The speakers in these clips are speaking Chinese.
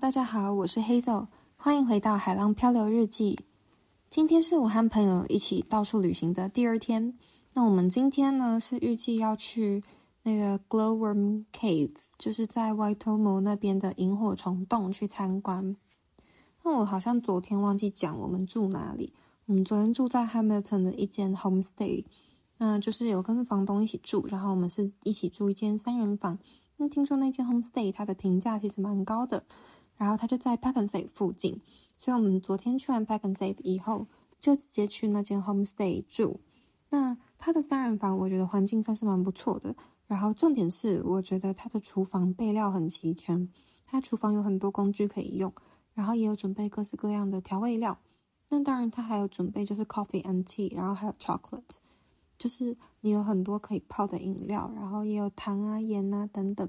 大家好，我是 Hazel，欢迎回到海浪漂流日记。今天是我和朋友一起到处旅行的第二天。那我们今天呢是预计要去那个 Glowworm Cave，就是在 Waitomo 那边的萤火虫洞去参观。那我好像昨天忘记讲我们住哪里。我们昨天住在 Hamilton 的一间 homestay，那就是有跟房东一起住，然后我们是一起住一间三人房。那听说那间 homestay 它的评价其实蛮高的。然后他就在 Packensafe 附近，所以我们昨天去完 Packensafe 以后，就直接去那间 homestay 住。那他的三人房，我觉得环境算是蛮不错的。然后重点是，我觉得他的厨房备料很齐全，他厨房有很多工具可以用，然后也有准备各式各样的调味料。那当然，他还有准备就是 coffee and tea，然后还有 chocolate，就是你有很多可以泡的饮料，然后也有糖啊、盐啊等等。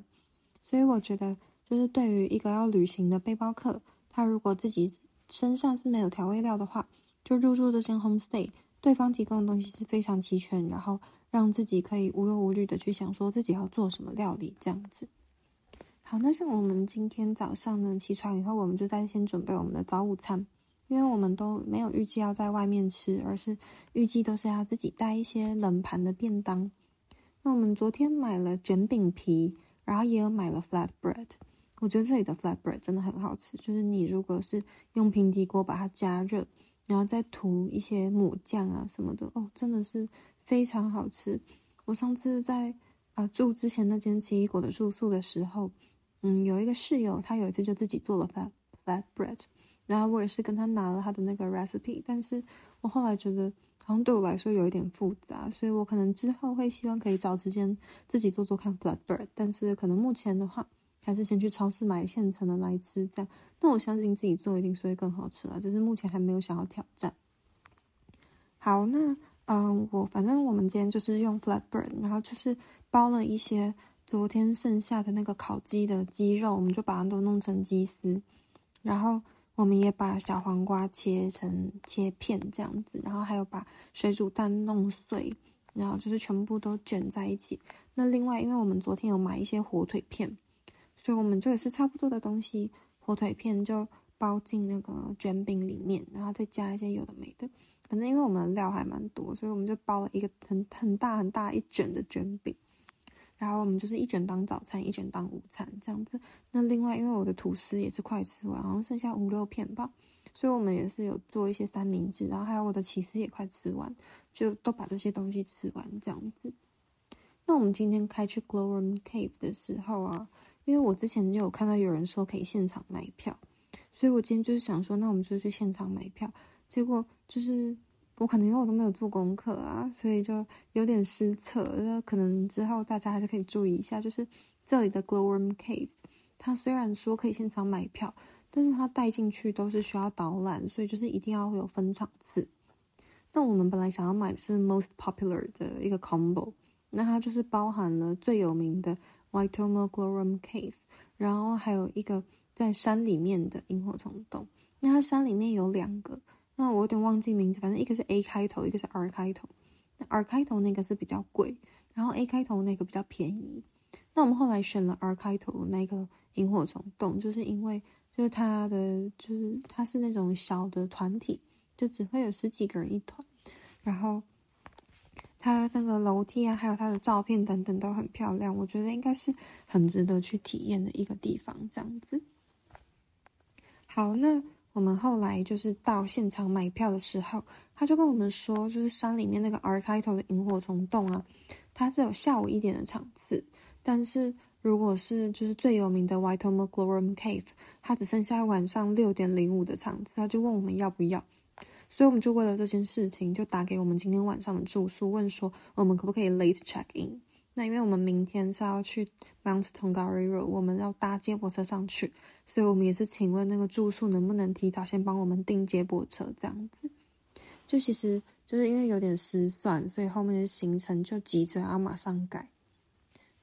所以我觉得。就是对于一个要旅行的背包客，他如果自己身上是没有调味料的话，就入住这间 homestay，对方提供的东西是非常齐全，然后让自己可以无忧无虑的去想说自己要做什么料理这样子。好，那像我们今天早上呢，起床以后，我们就在先准备我们的早午餐，因为我们都没有预计要在外面吃，而是预计都是要自己带一些冷盘的便当。那我们昨天买了卷饼皮，然后也有买了 flatbread。我觉得这里的 flatbread 真的很好吃，就是你如果是用平底锅把它加热，然后再涂一些抹酱啊什么的，哦，真的是非常好吃。我上次在啊、住之前那间奇异果的住宿的时候，嗯，有一个室友，他有一次就自己做了 flat flatbread，然后我也是跟他拿了他的那个 recipe，但是我后来觉得好像对我来说有一点复杂，所以我可能之后会希望可以找时间自己做做看 flatbread，但是可能目前的话。还是先去超市买现成的来吃，这样。那我相信自己做一定是会更好吃啦，就是目前还没有想要挑战。好，那嗯，我反正我们今天就是用 flatbread，然后就是包了一些昨天剩下的那个烤鸡的鸡肉，我们就把它都弄成鸡丝，然后我们也把小黄瓜切成切片这样子，然后还有把水煮蛋弄碎，然后就是全部都卷在一起。那另外，因为我们昨天有买一些火腿片。所以我们做也是差不多的东西，火腿片就包进那个卷饼里面，然后再加一些有的没的。反正因为我们的料还蛮多，所以我们就包了一个很很大很大一卷的卷饼。然后我们就是一卷当早餐，一卷当午餐这样子。那另外因为我的吐司也是快吃完，好像剩下五六片吧，所以我们也是有做一些三明治。然后还有我的起司也快吃完，就都把这些东西吃完这样子。那我们今天开去 Glowworm Cave 的时候啊。因为我之前就有看到有人说可以现场买票，所以我今天就是想说，那我们就去现场买票。结果就是我可能因为我都没有做功课啊，所以就有点失策。那可能之后大家还是可以注意一下，就是这里的 Glowworm Cave，它虽然说可以现场买票，但是它带进去都是需要导览，所以就是一定要会有分场次。那我们本来想要买的是 Most Popular 的一个 Combo，那它就是包含了最有名的。Waitomo Glowworm Cave，然后还有一个在山里面的萤火虫洞。那它山里面有两个，那我有点忘记名字，反正一个是 A 开头，一个是 R 开头。那 R 开头那个是比较贵，然后 A 开头那个比较便宜。那我们后来选了 R 开头那个萤火虫洞，就是因为就是它的就是它是那种小的团体，就只会有十几个人一团，然后。它那个楼梯啊，还有它的照片等等都很漂亮，我觉得应该是很值得去体验的一个地方。这样子，好，那我们后来就是到现场买票的时候，他就跟我们说，就是山里面那个 R 开头的萤火虫洞啊，它是有下午一点的场次，但是如果是就是最有名的 Waitomo Glowworm Cave，它只剩下晚上六点零五的场次，他就问我们要不要。所以我们就为了这件事情，就打给我们今天晚上的住宿，问说我们可不可以 late check in。那因为我们明天是要去 Mount Tongariro，我们要搭接驳车上去，所以我们也是请问那个住宿能不能提早先帮我们订接驳车，这样子。就其实就是因为有点失算，所以后面的行程就急着要马上改。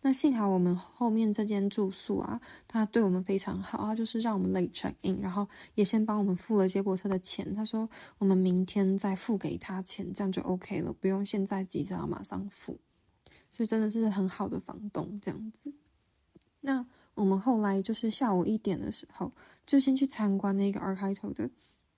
那幸好我们后面这间住宿啊，他对我们非常好，啊就是让我们 late check in，然后也先帮我们付了接驳车的钱。他说我们明天再付给他钱，这样就 OK 了，不用现在急着要马上付。所以真的是很好的房东这样子。那我们后来就是下午一点的时候，就先去参观那个 R 开头的。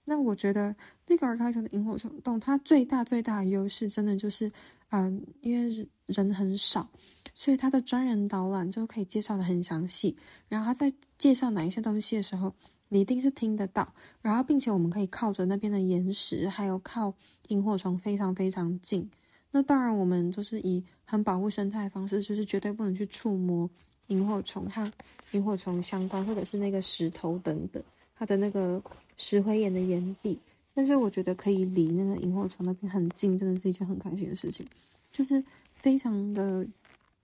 那我觉得那个尔开头的萤火虫洞，它最大最大的优势，真的就是，嗯、因为人很少，所以它的专人导览就可以介绍的很详细。然后他在介绍哪一些东西的时候，你一定是听得到。然后，并且我们可以靠着那边的岩石，还有靠萤火虫非常非常近。那当然，我们就是以很保护生态的方式，就是绝对不能去触摸萤火虫和萤火虫相关，或者是那个石头等等，它的那个。石灰岩的岩壁，但是我觉得可以离那个萤火虫那边很近，真的是一件很开心的事情，就是非常的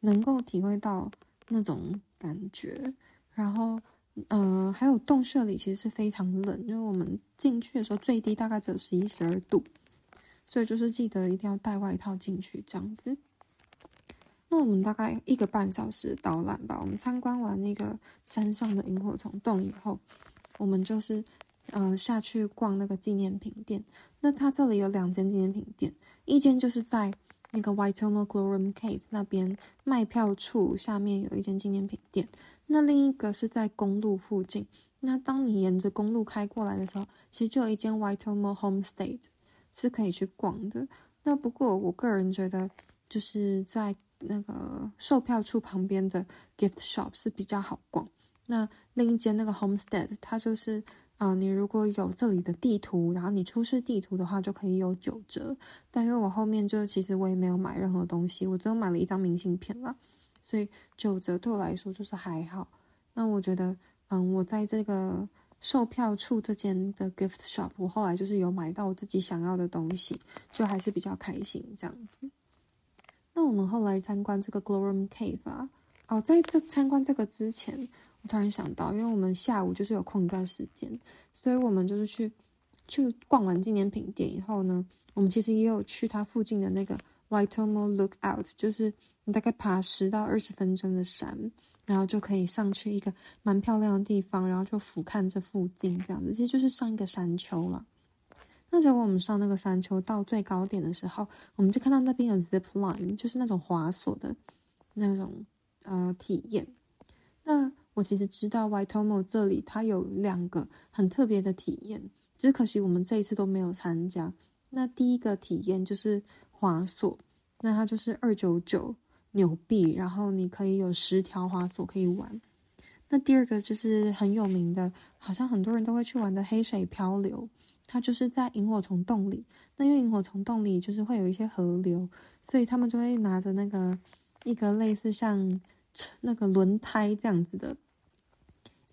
能够体会到那种感觉。然后，呃，还有洞穴里其实是非常冷，因为我们进去的时候最低大概只有十一、十二度，所以就是记得一定要带外套进去这样子。那我们大概一个半小时导览吧，我们参观完那个山上的萤火虫洞以后，我们就是。呃，下去逛那个纪念品店。那它这里有两间纪念品店，一间就是在那个 Waitomo Glowworm Cave 那边卖票处下面有一间纪念品店。那另一个是在公路附近。那当你沿着公路开过来的时候，其实就有一间 Whitomo Homestead 是可以去逛的。那不过我个人觉得，就是在那个售票处旁边的 Gift Shop 是比较好逛。那另一间那个 Homestead 它就是。啊、你如果有这里的地图，然后你出示地图的话，就可以有九折。但因为我后面就其实我也没有买任何东西，我只有买了一张明信片啦，所以九折对我来说就是还好。那我觉得，嗯，我在这个售票处这间的 gift shop，我后来就是有买到我自己想要的东西，就还是比较开心这样子。那我们后来参观这个 Glowworm Cave 啊，哦，在这参观这个之前。突然想到，因为我们下午就是有空一段时间，所以我们就是去去逛完纪念品店以后呢，我们其实也有去它附近的那个 Waitomo Lookout，就是你大概爬十到二十分钟的山，然后就可以上去一个蛮漂亮的地方，然后就俯瞰这附近这样子，其实就是上一个山丘了。那结果我们上那个山丘到最高点的时候，我们就看到那边有 Zip Line，就是那种滑索的那种呃体验。那我其实知道 Waitomo 这里它有两个很特别的体验，只可惜我们这一次都没有参加。那第一个体验就是滑索，那它就是二九九纽币，然后你可以有十条滑索可以玩。那第二个就是很有名的，好像很多人都会去玩的黑水漂流，它就是在萤火虫洞里。那因为萤火虫洞里就是会有一些河流，所以他们就会拿着那个一个类似像那个轮胎这样子的。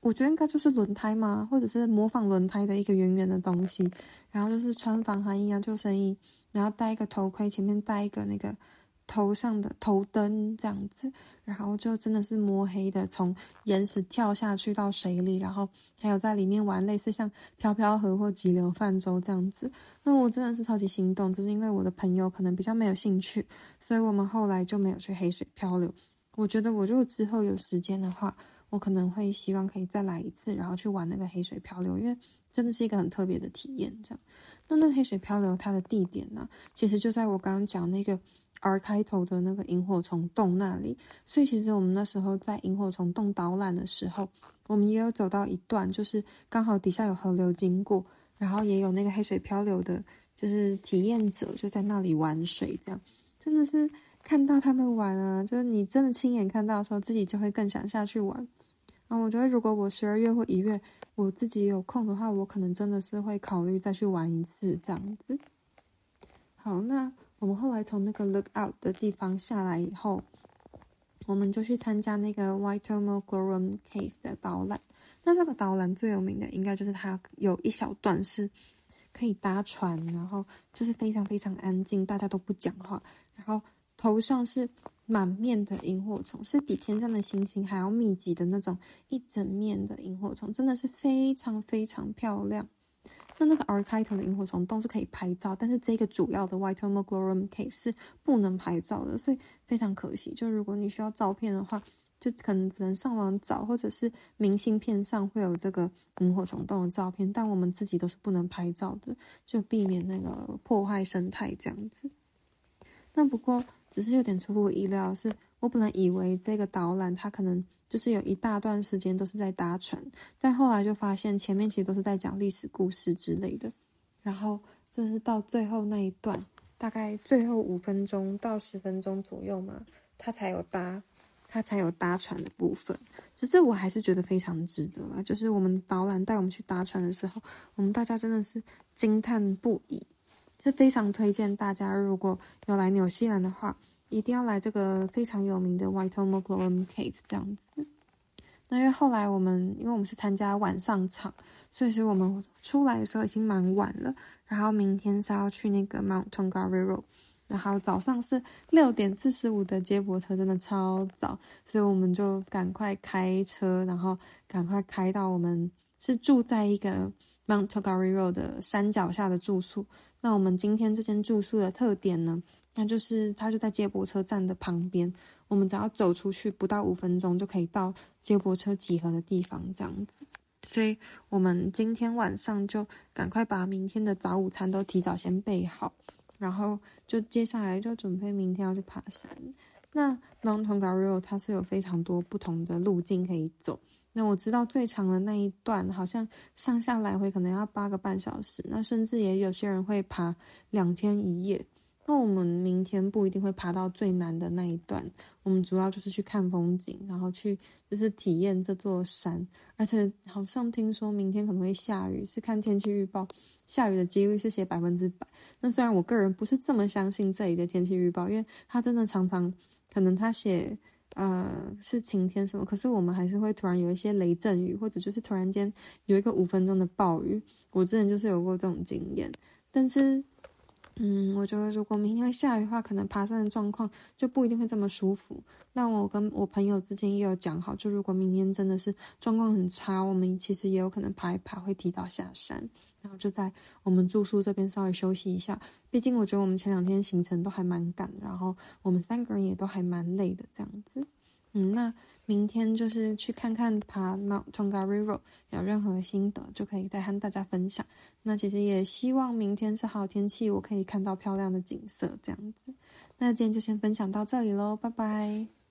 我觉得应该就是轮胎嘛，或者是模仿轮胎的一个圆圆的东西，然后就是穿防寒衣啊、救生衣，然后戴一个头盔，前面戴一个那个头上的头灯这样子，然后就真的是摸黑的从岩石跳下去到水里，然后还有在里面玩类似像飘飘河或急流泛舟这样子。那我真的是超级心动，就是因为我的朋友可能比较没有兴趣，所以我们后来就没有去黑水漂流。我觉得我如果之后有时间的话。我可能会希望可以再来一次，然后去玩那个黑水漂流，因为真的是一个很特别的体验。这样，那那个黑水漂流它的地点呢，其实就在我刚刚讲那个 R 开头的那个萤火虫洞那里。所以其实我们那时候在萤火虫洞导览的时候，我们也有走到一段，就是刚好底下有河流经过，然后也有那个黑水漂流的，就是体验者就在那里玩水，这样真的是看到他们玩啊，就是你真的亲眼看到的时候，自己就会更想下去玩。嗯，我觉得如果我十二月或一月我自己有空的话，我可能真的是会考虑再去玩一次这样子。好，那我们后来从那个 Lookout 的地方下来以后，我们就去参加那个 Waitomo Glowworm Cave 的导览。那这个导览最有名的应该就是它有一小段是可以搭船，然后就是非常非常安静，大家都不讲话，然后头上是。满面的萤火虫，是比天上的星星还要密集的那种一整面的萤火虫，真的是非常非常漂亮。那那个 R 开头的萤火虫洞是可以拍照，但是这个主要的 Waitomo Glowworm Cave 是不能拍照的，所以非常可惜。就如果你需要照片的话，就可能只能上网找，或者是明信片上会有这个萤火虫洞的照片，但我们自己都是不能拍照的，就避免那个破坏生态这样子。那不过。只是有点出乎我意料，是我本来以为这个导览它可能就是有一大段时间都是在搭船，但后来就发现前面其实都是在讲历史故事之类的，然后就是到最后那一段，大概最后五分钟到十分钟左右嘛，他才有搭。他才有搭船的部分，其实我还是觉得非常值得啦。就是我们导览带我们去搭船的时候，我们大家真的是惊叹不已，是非常推荐大家，如果有来纽西兰的话，一定要来这个非常有名的 Waitomoglorum Cave 这样子。那因为后来我们，因为我们是参加晚上场，所以说我们出来的时候已经蛮晚了，然后明天是要去那个 Mount Tongari Road，。然后早上是六点四十五的接驳车，真的超早，所以我们就赶快开车，然后赶快开到我们是住在一个 Mount Tongariro 的山脚下的住宿。那我们今天这间住宿的特点呢，那就是它就在接驳车站的旁边，我们只要走出去不到五分钟就可以到接驳车集合的地方，这样子。所以我们今天晚上就赶快把明天的早午餐都提早先备好。然后就接下来就准备明天要去爬山。那 Mount Tongariro 它是有非常多不同的路径可以走。那我知道最长的那一段好像上下来回可能要八个半小时。那甚至也有些人会爬两天一夜。那我们明天不一定会爬到最难的那一段。我们主要就是去看风景，然后去就是体验这座山。而且好像听说明天可能会下雨，是看天气预报。下雨的几率是写百分之百。那虽然我个人不是这么相信这里的天气预报，因为它真的常常可能它写呃是晴天什么，可是我们还是会突然有一些雷阵雨，或者就是突然间有一个五分钟的暴雨。我之前就是有过这种经验，但是。嗯，我觉得如果明天会下雨的话，可能爬山的状况就不一定会这么舒服。那我跟我朋友之间也有讲好，就如果明天真的是状况很差，我们其实也有可能爬一爬会提早下山，然后就在我们住宿这边稍微休息一下。毕竟我觉得我们前两天行程都还蛮赶，然后我们三个人也都还蛮累的这样子。嗯，那明天就是去看看爬 Mount Tongariro，有任何心得就可以再和大家分享。那其实也希望明天是好天气，我可以看到漂亮的景色这样子。那今天就先分享到这里喽，拜拜。